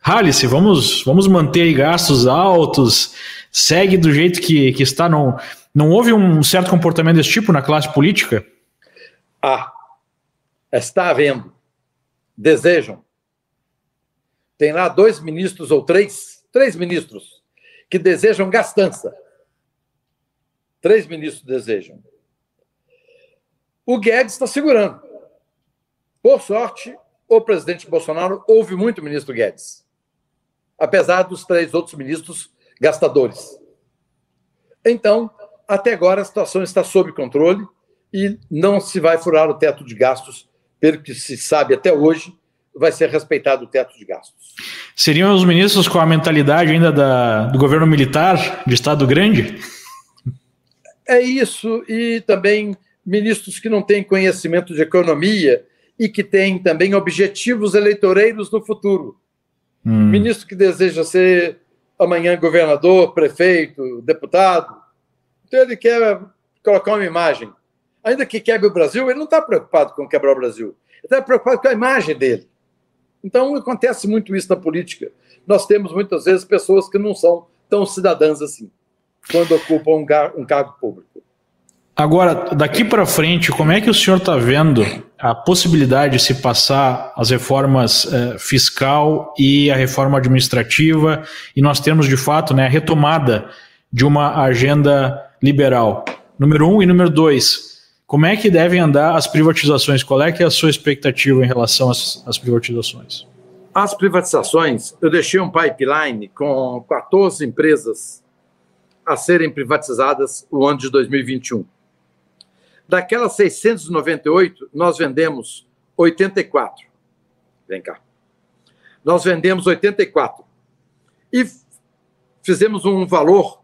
Rale-se, vamos, vamos manter gastos altos, segue do jeito que, que está. Não, não houve um certo comportamento desse tipo na classe política? Ah, está havendo. Desejam. Tem lá dois ministros ou três, três ministros, que desejam gastança. Três ministros desejam. O Guedes está segurando. Por sorte, o presidente Bolsonaro ouve muito o ministro Guedes apesar dos três outros ministros gastadores. Então, até agora a situação está sob controle e não se vai furar o teto de gastos, pelo que se sabe até hoje, vai ser respeitado o teto de gastos. Seriam os ministros com a mentalidade ainda da, do governo militar, de Estado grande? É isso, e também ministros que não têm conhecimento de economia e que têm também objetivos eleitoreiros no futuro. Hum. Ministro que deseja ser amanhã governador, prefeito, deputado. Então ele quer colocar uma imagem. Ainda que quebre o Brasil, ele não está preocupado com quebrar o Brasil. Ele está preocupado com a imagem dele. Então acontece muito isso na política. Nós temos muitas vezes pessoas que não são tão cidadãs assim, quando ocupam um, um cargo público. Agora, daqui para frente, como é que o senhor está vendo a possibilidade de se passar as reformas eh, fiscal e a reforma administrativa e nós temos de fato né, a retomada de uma agenda liberal? Número um e número dois, como é que devem andar as privatizações? Qual é é a sua expectativa em relação às, às privatizações? As privatizações, eu deixei um pipeline com 14 empresas a serem privatizadas no ano de 2021. Daquelas 698, nós vendemos 84. Vem cá. Nós vendemos 84. E fizemos um valor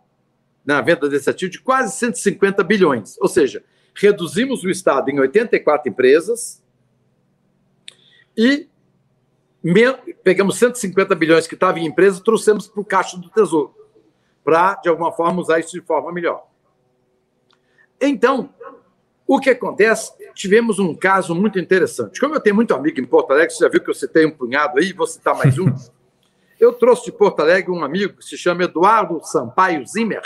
na venda desse ativo de quase 150 bilhões. Ou seja, reduzimos o Estado em 84 empresas e pegamos 150 bilhões que estavam em empresas e trouxemos para o caixa do Tesouro, para, de alguma forma, usar isso de forma melhor. Então, o que acontece? Tivemos um caso muito interessante. Como eu tenho muito amigo em Porto Alegre, você já viu que eu citei um punhado aí, vou citar mais um. Eu trouxe de Porto Alegre um amigo que se chama Eduardo Sampaio Zimmer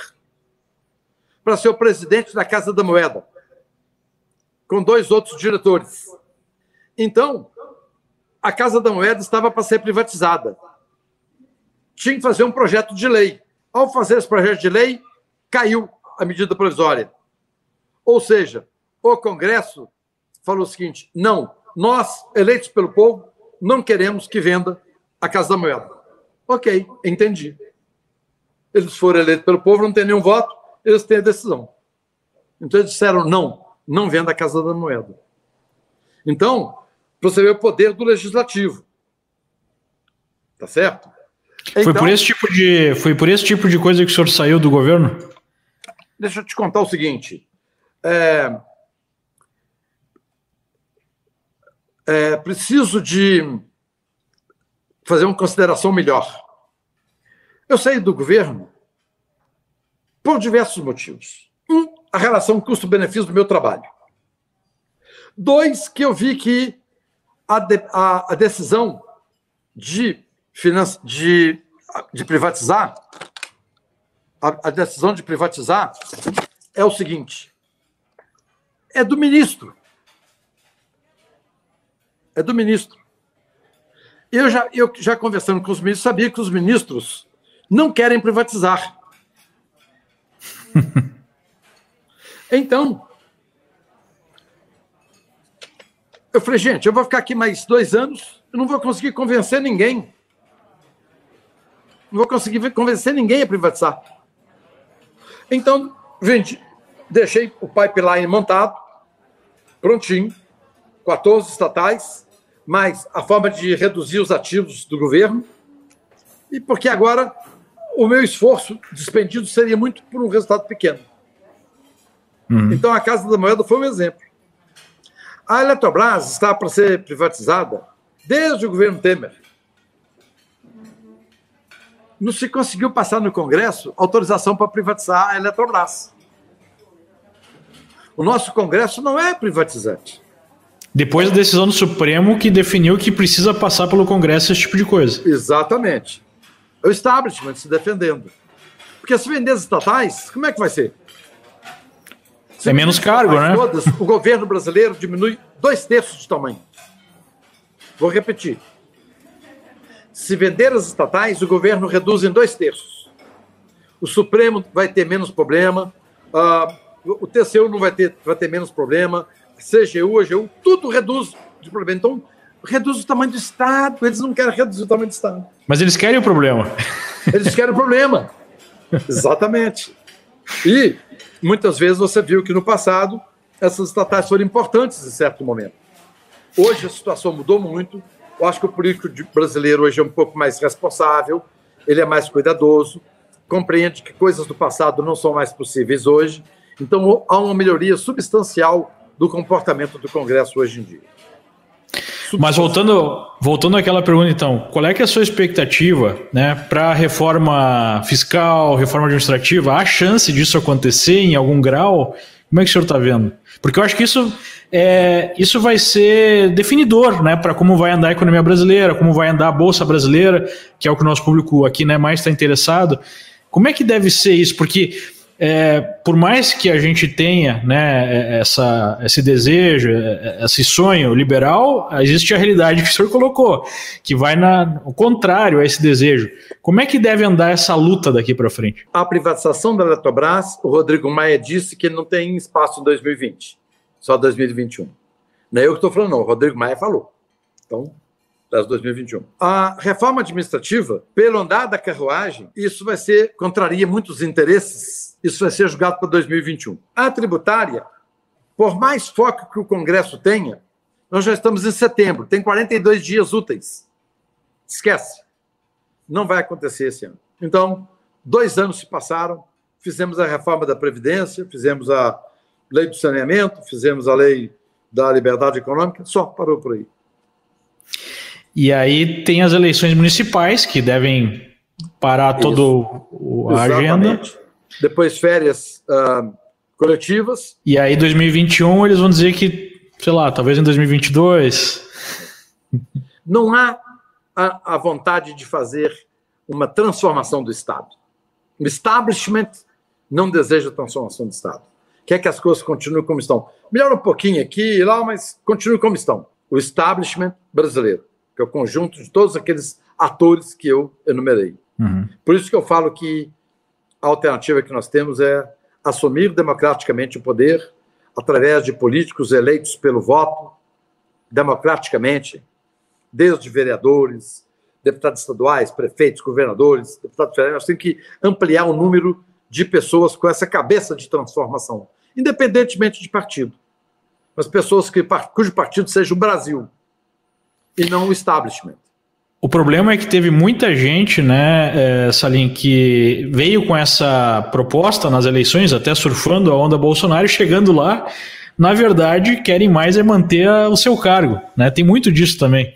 para ser o presidente da Casa da Moeda, com dois outros diretores. Então, a Casa da Moeda estava para ser privatizada. Tinha que fazer um projeto de lei. Ao fazer esse projeto de lei, caiu a medida provisória. Ou seja, o Congresso falou o seguinte: não, nós, eleitos pelo povo, não queremos que venda a Casa da Moeda. Ok, entendi. Eles foram eleitos pelo povo, não tem nenhum voto, eles têm a decisão. Então eles disseram: não, não venda a Casa da Moeda. Então, você vê o poder do legislativo. Tá certo? Então, foi, por esse tipo de, foi por esse tipo de coisa que o senhor saiu do governo? Deixa eu te contar o seguinte. É, é, preciso de fazer uma consideração melhor. Eu saí do governo por diversos motivos. Um, a relação custo-benefício do meu trabalho. Dois, que eu vi que a, de, a, a decisão de, de, de privatizar, a, a decisão de privatizar é o seguinte: é do ministro é do ministro. Eu já, eu já conversando com os ministros, sabia que os ministros não querem privatizar. então, eu falei, gente, eu vou ficar aqui mais dois anos, eu não vou conseguir convencer ninguém. Não vou conseguir convencer ninguém a privatizar. Então, gente, deixei o pipeline montado, prontinho, 14 estatais, mais a forma de reduzir os ativos do governo, e porque agora o meu esforço despendido seria muito por um resultado pequeno. Uhum. Então a Casa da Moeda foi um exemplo. A Eletrobras está para ser privatizada desde o governo Temer. Não se conseguiu passar no Congresso autorização para privatizar a Eletrobras. O nosso Congresso não é privatizante. Depois da decisão do Supremo que definiu que precisa passar pelo Congresso esse tipo de coisa. Exatamente. É o establishment se defendendo. Porque se vender as estatais, como é que vai ser? Se é menos cargo, né? Todas, o governo brasileiro diminui dois terços de tamanho. Vou repetir. Se vender as estatais, o governo reduz em dois terços. O Supremo vai ter menos problema, uh, o TCU não vai ter, vai ter menos problema, CGU, AGU, tudo reduz de problema. Então, reduz o tamanho do Estado. Eles não querem reduzir o tamanho do Estado. Mas eles querem o problema. Eles querem o problema. Exatamente. E muitas vezes você viu que no passado essas estatais foram importantes em certo momento. Hoje a situação mudou muito. Eu acho que o político brasileiro hoje é um pouco mais responsável, ele é mais cuidadoso, compreende que coisas do passado não são mais possíveis hoje. Então há uma melhoria substancial do comportamento do Congresso hoje em dia. Mas voltando, voltando àquela pergunta, então, qual é que é a sua expectativa né, para a reforma fiscal, reforma administrativa? Há chance disso acontecer em algum grau? Como é que o senhor está vendo? Porque eu acho que isso, é, isso vai ser definidor né, para como vai andar a economia brasileira, como vai andar a Bolsa Brasileira, que é o que o nosso público aqui né, mais está interessado. Como é que deve ser isso? Porque é, por mais que a gente tenha né, essa, esse desejo, esse sonho liberal, existe a realidade que o senhor colocou, que vai na, o contrário a esse desejo. Como é que deve andar essa luta daqui para frente? A privatização da Eletrobras, o Rodrigo Maia disse que não tem espaço em 2020, só 2021. Não é eu que estou falando, não, o Rodrigo Maia falou. Então, das 2021. A reforma administrativa, pelo andar da carruagem, isso vai ser, contraria muitos interesses, isso vai ser julgado para 2021. A tributária, por mais foco que o Congresso tenha, nós já estamos em setembro, tem 42 dias úteis. Esquece. Não vai acontecer esse ano. Então, dois anos se passaram, fizemos a reforma da Previdência, fizemos a lei do saneamento, fizemos a lei da liberdade econômica, só parou por aí. E aí tem as eleições municipais que devem parar toda a agenda. Depois férias uh, coletivas. E aí 2021 eles vão dizer que, sei lá, talvez em 2022. Não há a, a vontade de fazer uma transformação do Estado. O establishment não deseja transformação do Estado. Quer que as coisas continuem como estão. Melhora um pouquinho aqui e lá, mas continue como estão. O establishment brasileiro que é o conjunto de todos aqueles atores que eu enumerei. Uhum. Por isso que eu falo que a alternativa que nós temos é assumir democraticamente o poder através de políticos eleitos pelo voto, democraticamente, desde vereadores, deputados estaduais, prefeitos, governadores, deputados federais, nós temos que ampliar o número de pessoas com essa cabeça de transformação, independentemente de partido. Mas pessoas que, cujo partido seja o Brasil, e não o establishment. O problema é que teve muita gente, né, é, Salim, que veio com essa proposta nas eleições, até surfando a onda Bolsonaro, e chegando lá, na verdade, querem mais é manter o seu cargo. Né? Tem muito disso também.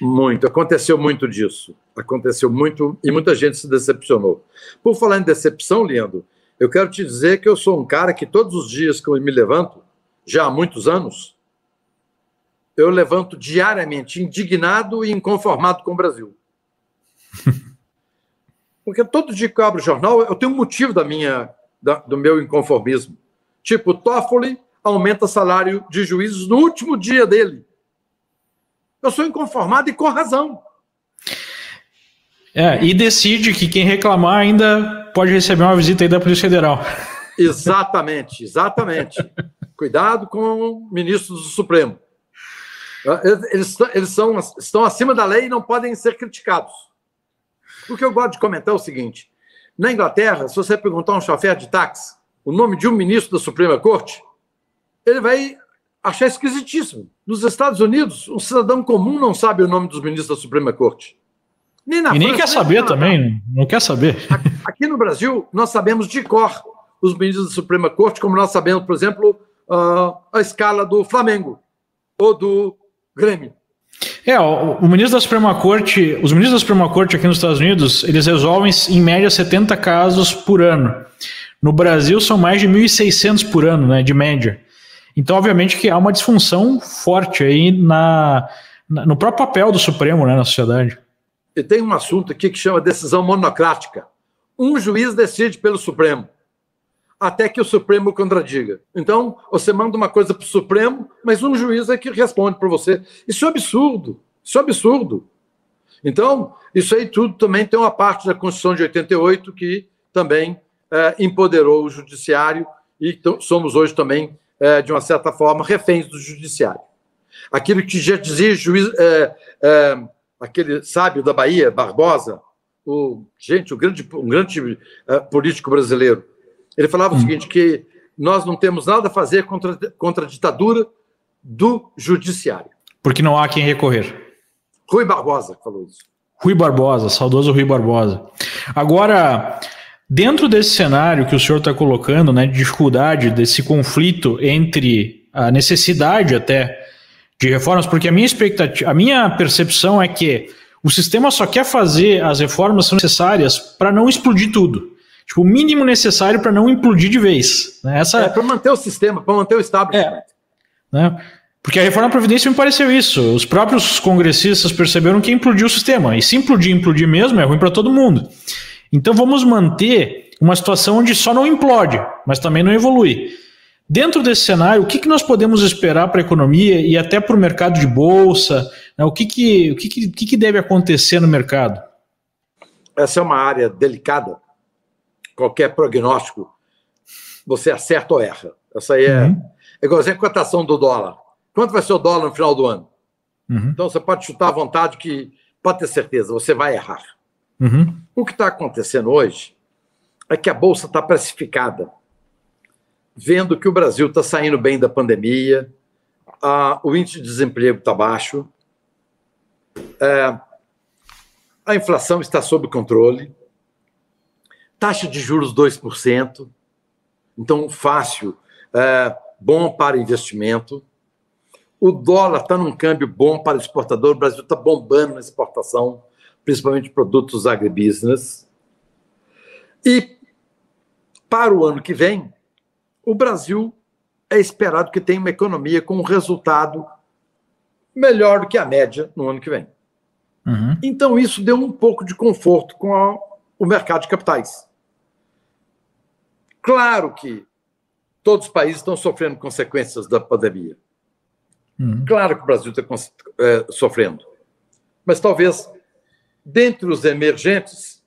Muito, aconteceu muito disso. Aconteceu muito e muita gente se decepcionou. Por falar em decepção, Leandro, eu quero te dizer que eu sou um cara que todos os dias que eu me levanto, já há muitos anos, eu levanto diariamente indignado e inconformado com o Brasil. Porque todo dia que eu abro o jornal, eu tenho um motivo da minha, da, do meu inconformismo. Tipo, Toffoli aumenta salário de juízes no último dia dele. Eu sou inconformado e com razão. É, e decide que quem reclamar ainda pode receber uma visita aí da Polícia Federal. Exatamente, exatamente. Cuidado com ministros do Supremo. Eles, eles são, estão acima da lei e não podem ser criticados. O que eu gosto de comentar é o seguinte: na Inglaterra, se você perguntar a um chofer de táxi o nome de um ministro da Suprema Corte, ele vai achar esquisitíssimo. Nos Estados Unidos, um cidadão comum não sabe o nome dos ministros da Suprema Corte. Nem na e nem quer saber também, não quer saber. Aqui no Brasil, nós sabemos de cor os ministros da Suprema Corte, como nós sabemos, por exemplo, a escala do Flamengo ou do Grêmio. É, o, o, ministro da Suprema Corte, os ministros da Suprema Corte aqui nos Estados Unidos, eles resolvem em média 70 casos por ano. No Brasil são mais de 1.600 por ano, né, de média. Então, obviamente que há uma disfunção forte aí na, na, no próprio papel do Supremo, né, na sociedade. E tem um assunto aqui que chama decisão monocrática. Um juiz decide pelo Supremo até que o Supremo contradiga. Então, você manda uma coisa para o Supremo, mas um juiz é que responde para você. Isso é absurdo. Isso é absurdo. Então, isso aí tudo também tem uma parte da Constituição de 88 que também é, empoderou o judiciário e somos hoje também, é, de uma certa forma, reféns do judiciário. Aquilo que já dizia juiz, é, é aquele sábio da Bahia, Barbosa, o, gente, o grande, um grande é, político brasileiro, ele falava hum. o seguinte, que nós não temos nada a fazer contra, contra a ditadura do judiciário. Porque não há quem recorrer. Rui Barbosa falou isso. Rui Barbosa, saudoso Rui Barbosa. Agora, dentro desse cenário que o senhor está colocando, né, de dificuldade, desse conflito entre a necessidade até de reformas, porque a minha expectativa, a minha percepção é que o sistema só quer fazer as reformas necessárias para não explodir tudo. Tipo, o mínimo necessário para não implodir de vez. Né? Essa... É, para manter o sistema, para manter o establishment. É, né? Porque a reforma da Previdência me pareceu isso. Os próprios congressistas perceberam que implodiu o sistema. E se implodir, implodir mesmo, é ruim para todo mundo. Então vamos manter uma situação onde só não implode, mas também não evolui. Dentro desse cenário, o que, que nós podemos esperar para a economia e até para o mercado de bolsa? Né? O, que, que, o que, que, que deve acontecer no mercado? Essa é uma área delicada. Qualquer prognóstico, você acerta ou erra. Essa aí é, uhum. é igual a cotação do dólar. Quanto vai ser o dólar no final do ano? Uhum. Então você pode chutar à vontade que pode ter certeza, você vai errar. Uhum. O que está acontecendo hoje é que a Bolsa está precificada, vendo que o Brasil está saindo bem da pandemia, a, o índice de desemprego está baixo, é, a inflação está sob controle, taxa de juros 2%, então fácil, é, bom para investimento. O dólar está num câmbio bom para o exportador, o Brasil está bombando na exportação, principalmente produtos agribusiness. E para o ano que vem, o Brasil é esperado que tenha uma economia com um resultado melhor do que a média no ano que vem. Uhum. Então, isso deu um pouco de conforto com a, o mercado de capitais. Claro que todos os países estão sofrendo consequências da pandemia. Uhum. Claro que o Brasil está é, sofrendo. Mas talvez, dentre os emergentes,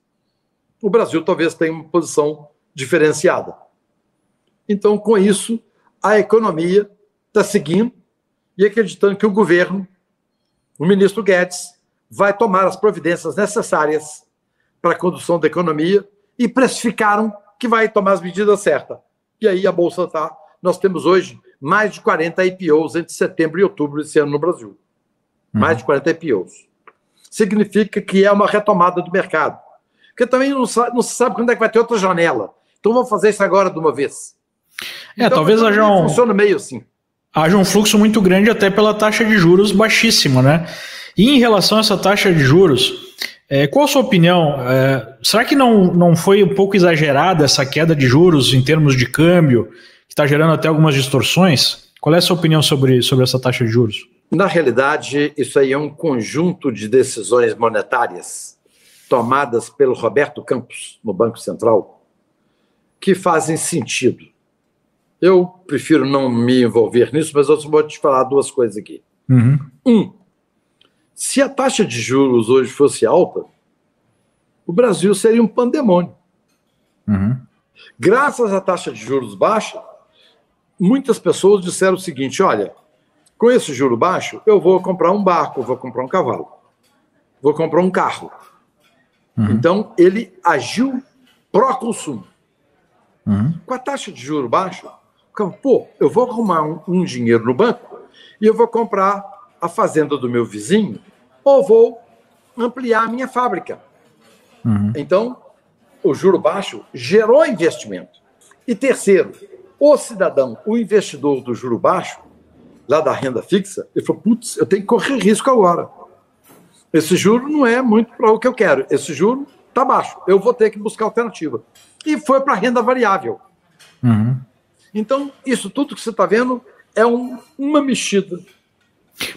o Brasil talvez tenha uma posição diferenciada. Então, com isso, a economia está seguindo e acreditando que o governo, o ministro Guedes, vai tomar as providências necessárias para a condução da economia e precificaram que vai tomar as medidas certas. E aí a Bolsa está. Nós temos hoje mais de 40 IPOs entre setembro e outubro desse ano no Brasil. Uhum. Mais de 40 IPOs. Significa que é uma retomada do mercado. Porque também não, sabe, não se sabe quando é que vai ter outra janela. Então vamos fazer isso agora de uma vez. É, então, talvez haja um. Funciona meio assim. Haja um fluxo muito grande até pela taxa de juros baixíssima, né? E em relação a essa taxa de juros, é, qual a sua opinião? É, será que não, não foi um pouco exagerada essa queda de juros em termos de câmbio? está gerando até algumas distorções. Qual é a sua opinião sobre, sobre essa taxa de juros? Na realidade, isso aí é um conjunto de decisões monetárias tomadas pelo Roberto Campos, no Banco Central, que fazem sentido. Eu prefiro não me envolver nisso, mas eu só vou te falar duas coisas aqui. Uhum. Um, se a taxa de juros hoje fosse alta, o Brasil seria um pandemônio. Uhum. Graças à taxa de juros baixa, muitas pessoas disseram o seguinte: olha, com esse juro baixo, eu vou comprar um barco, vou comprar um cavalo, vou comprar um carro. Uhum. Então, ele agiu pró-consumo. Uhum. Com a taxa de juro baixo, pô, eu vou arrumar um, um, dinheiro no banco e eu vou comprar a fazenda do meu vizinho ou vou ampliar a minha fábrica. Uhum. Então, o juro baixo gerou investimento. E terceiro, o cidadão, o investidor do juro baixo, lá da renda fixa, ele falou: putz, eu tenho que correr risco agora. Esse juro não é muito para o que eu quero. Esse juro está baixo. Eu vou ter que buscar alternativa. E foi para a renda variável. Uhum. Então, isso tudo que você está vendo é um, uma mexida.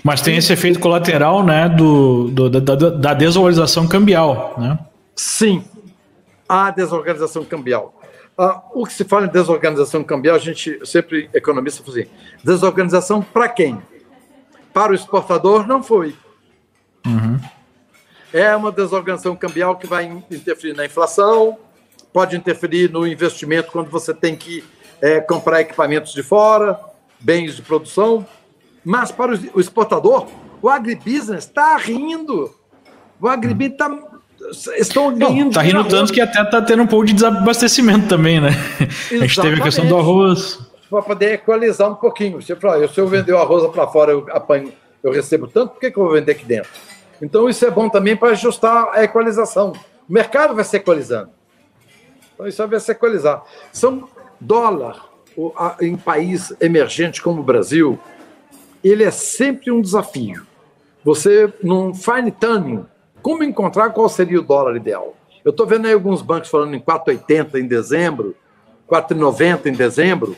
Mas tem esse efeito colateral né, do, do da, da, desorganização cambial. Né? Sim, a desorganização cambial. Ah, o que se fala em desorganização cambial, a gente sempre, economista, fala assim, desorganização para quem? Para o exportador, não foi. Uhum. É uma desorganização cambial que vai interferir na inflação, pode interferir no investimento quando você tem que é, comprar equipamentos de fora, bens de produção, mas para o exportador, o agribusiness está rindo. O agribusiness está estão ganhando. Está rindo tanto que até está tendo um pouco de desabastecimento também, né? Exatamente. A gente teve a questão do arroz. Para poder equalizar um pouquinho. Você fala, se eu vender o arroz para fora, eu apanho, eu recebo tanto, por que, que eu vou vender aqui dentro? Então isso é bom também para ajustar a equalização. O mercado vai se equalizando. Então isso vai se equalizar. São dólar em país emergente como o Brasil, ele é sempre um desafio. Você, num fine tuning, como encontrar qual seria o dólar ideal? Eu estou vendo aí alguns bancos falando em 4,80 em dezembro, 4,90 em dezembro.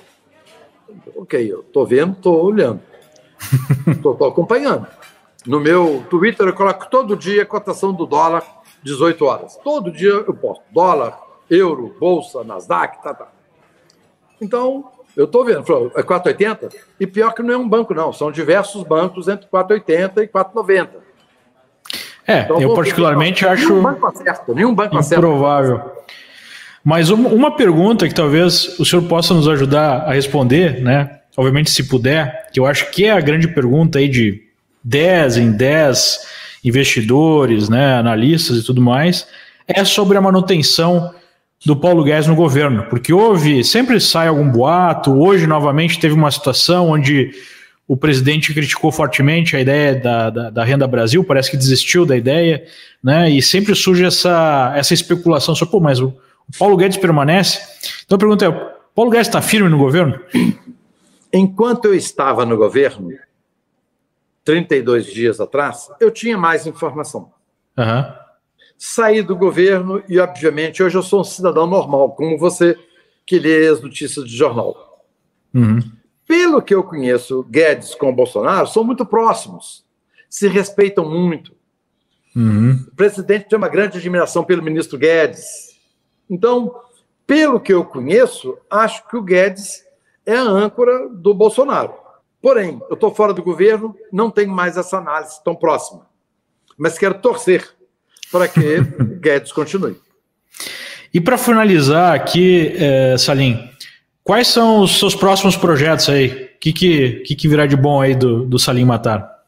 Ok, eu estou vendo, estou olhando. Estou acompanhando. No meu Twitter eu coloco todo dia a cotação do dólar, 18 horas. Todo dia eu posto dólar, euro, bolsa, Nasdaq, tá, tá. Então, eu estou vendo, falou, é 4,80? E pior que não é um banco, não. São diversos bancos entre 4,80 e 4,90. É, então, eu particularmente nenhum acho. Nenhum banco acerta, nenhum banco improvável. Acerta. Mas uma pergunta que talvez o senhor possa nos ajudar a responder, né? Obviamente, se puder, que eu acho que é a grande pergunta aí de 10 em 10 investidores, né, analistas e tudo mais, é sobre a manutenção do Paulo Guedes no governo, porque houve, sempre sai algum boato, hoje novamente teve uma situação onde o presidente criticou fortemente a ideia da, da, da, renda Brasil, parece que desistiu da ideia, né? E sempre surge essa, essa especulação sobre, pô, mas o, o Paulo Guedes permanece? Então a pergunta é: o Paulo Guedes está firme no governo? Enquanto eu estava no governo, 32 dias atrás, eu tinha mais informação. Uhum saí do governo e, obviamente, hoje eu sou um cidadão normal, como você que lê as notícias de jornal. Uhum. Pelo que eu conheço, Guedes com Bolsonaro são muito próximos, se respeitam muito. Uhum. O presidente tem uma grande admiração pelo ministro Guedes. Então, pelo que eu conheço, acho que o Guedes é a âncora do Bolsonaro. Porém, eu estou fora do governo, não tenho mais essa análise tão próxima. Mas quero torcer para que Guedes continue. E para finalizar aqui, é, Salim, quais são os seus próximos projetos aí? O que, que, que, virá de bom aí do, do Salim Matar?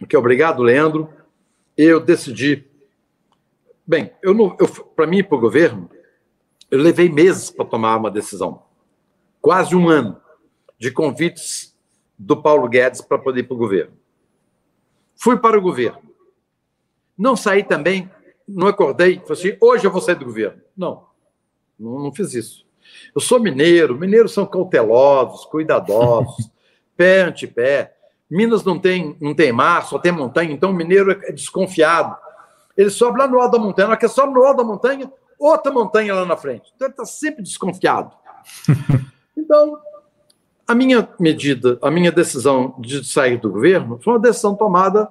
Ok, obrigado, Leandro. Eu decidi. Bem, eu, eu para mim e para o governo, eu levei meses para tomar uma decisão. Quase um ano de convites do Paulo Guedes para poder ir para o governo. Fui para o governo. Não saí também, não acordei, falei assim, hoje eu vou sair do governo. Não, não, não fiz isso. Eu sou mineiro, mineiros são cautelosos, cuidadosos, pé ante pé. Minas não tem, não tem mar, só tem montanha, então o mineiro é desconfiado. Ele sobe lá no alto da montanha, na que sobe no alto da montanha, outra montanha lá na frente. Então ele está sempre desconfiado. Então, a minha medida, a minha decisão de sair do governo foi uma decisão tomada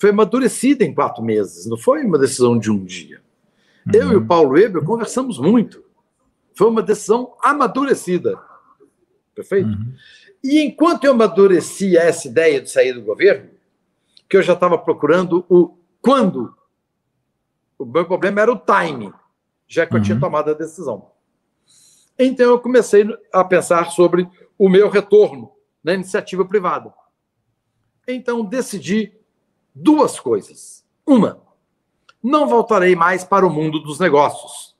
foi amadurecida em quatro meses, não foi uma decisão de um dia. Uhum. Eu e o Paulo Weber conversamos muito. Foi uma decisão amadurecida. Perfeito? Uhum. E enquanto eu amadurecia essa ideia de sair do governo, que eu já estava procurando o quando, o meu problema era o time, já que eu tinha uhum. tomado a decisão. Então eu comecei a pensar sobre o meu retorno na iniciativa privada. Então decidi duas coisas. Uma, não voltarei mais para o mundo dos negócios.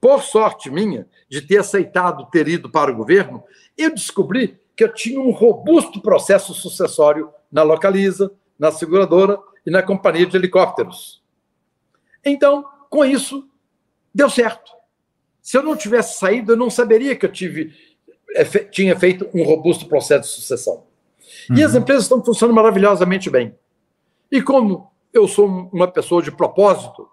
Por sorte minha, de ter aceitado ter ido para o governo, eu descobri que eu tinha um robusto processo sucessório na Localiza, na seguradora e na companhia de helicópteros. Então, com isso, deu certo. Se eu não tivesse saído, eu não saberia que eu tive, é, tinha feito um robusto processo de sucessão. Uhum. E as uhum. empresas estão funcionando maravilhosamente bem. E como eu sou uma pessoa de propósito,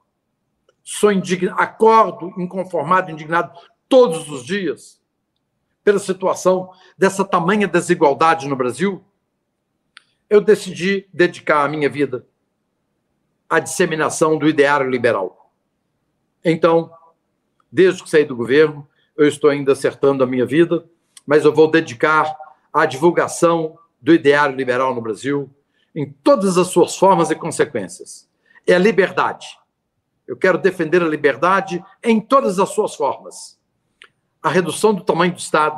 sou indignado, acordo inconformado, indignado todos os dias pela situação dessa tamanha desigualdade no Brasil, eu decidi dedicar a minha vida à disseminação do ideário liberal. Então, desde que saí do governo, eu estou ainda acertando a minha vida, mas eu vou dedicar à divulgação do ideário liberal no Brasil, em todas as suas formas e consequências. É a liberdade. Eu quero defender a liberdade em todas as suas formas. A redução do tamanho do Estado,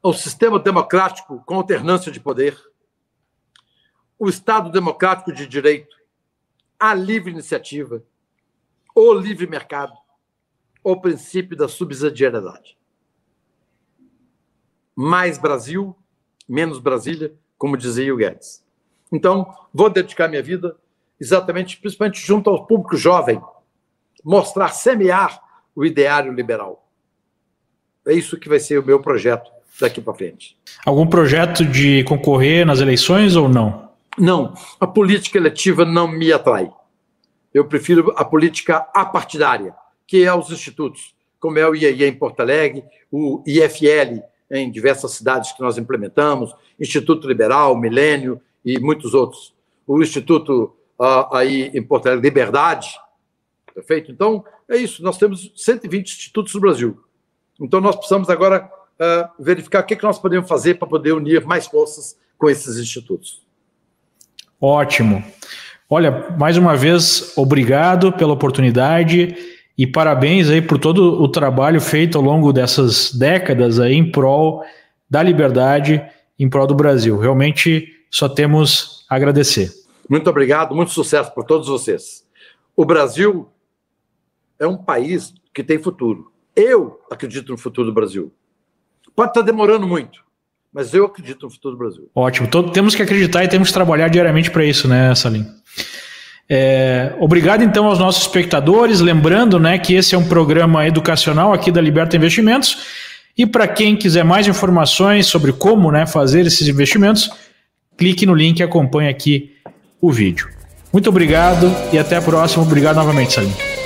o sistema democrático com alternância de poder, o Estado democrático de direito, a livre iniciativa, o livre mercado, o princípio da subsidiariedade. Mais Brasil, menos Brasília, como dizia o Guedes. Então, vou dedicar minha vida exatamente, principalmente junto ao público jovem, mostrar, semear o ideário liberal. É isso que vai ser o meu projeto daqui para frente. Algum projeto de concorrer nas eleições ou não? Não, a política eletiva não me atrai. Eu prefiro a política apartidária, que é os institutos, como é o IAIA em Porto Alegre, o IFL em diversas cidades que nós implementamos, Instituto Liberal, Milênio e muitos outros. O Instituto uh, aí em Porto Alegre, Liberdade, perfeito? Então, é isso, nós temos 120 institutos no Brasil. Então, nós precisamos agora uh, verificar o que, que nós podemos fazer para poder unir mais forças com esses institutos. Ótimo. Olha, mais uma vez, obrigado pela oportunidade e parabéns aí por todo o trabalho feito ao longo dessas décadas aí em prol da liberdade, em prol do Brasil. Realmente só temos a agradecer. Muito obrigado, muito sucesso para todos vocês. O Brasil é um país que tem futuro. Eu acredito no futuro do Brasil. Pode estar demorando muito, mas eu acredito no futuro do Brasil. Ótimo. Todo, temos que acreditar e temos que trabalhar diariamente para isso, né, Salim? É, obrigado então aos nossos espectadores, lembrando né, que esse é um programa educacional aqui da Liberta Investimentos. E para quem quiser mais informações sobre como né, fazer esses investimentos, clique no link e acompanhe aqui o vídeo. Muito obrigado e até a próxima. Obrigado novamente, Salim.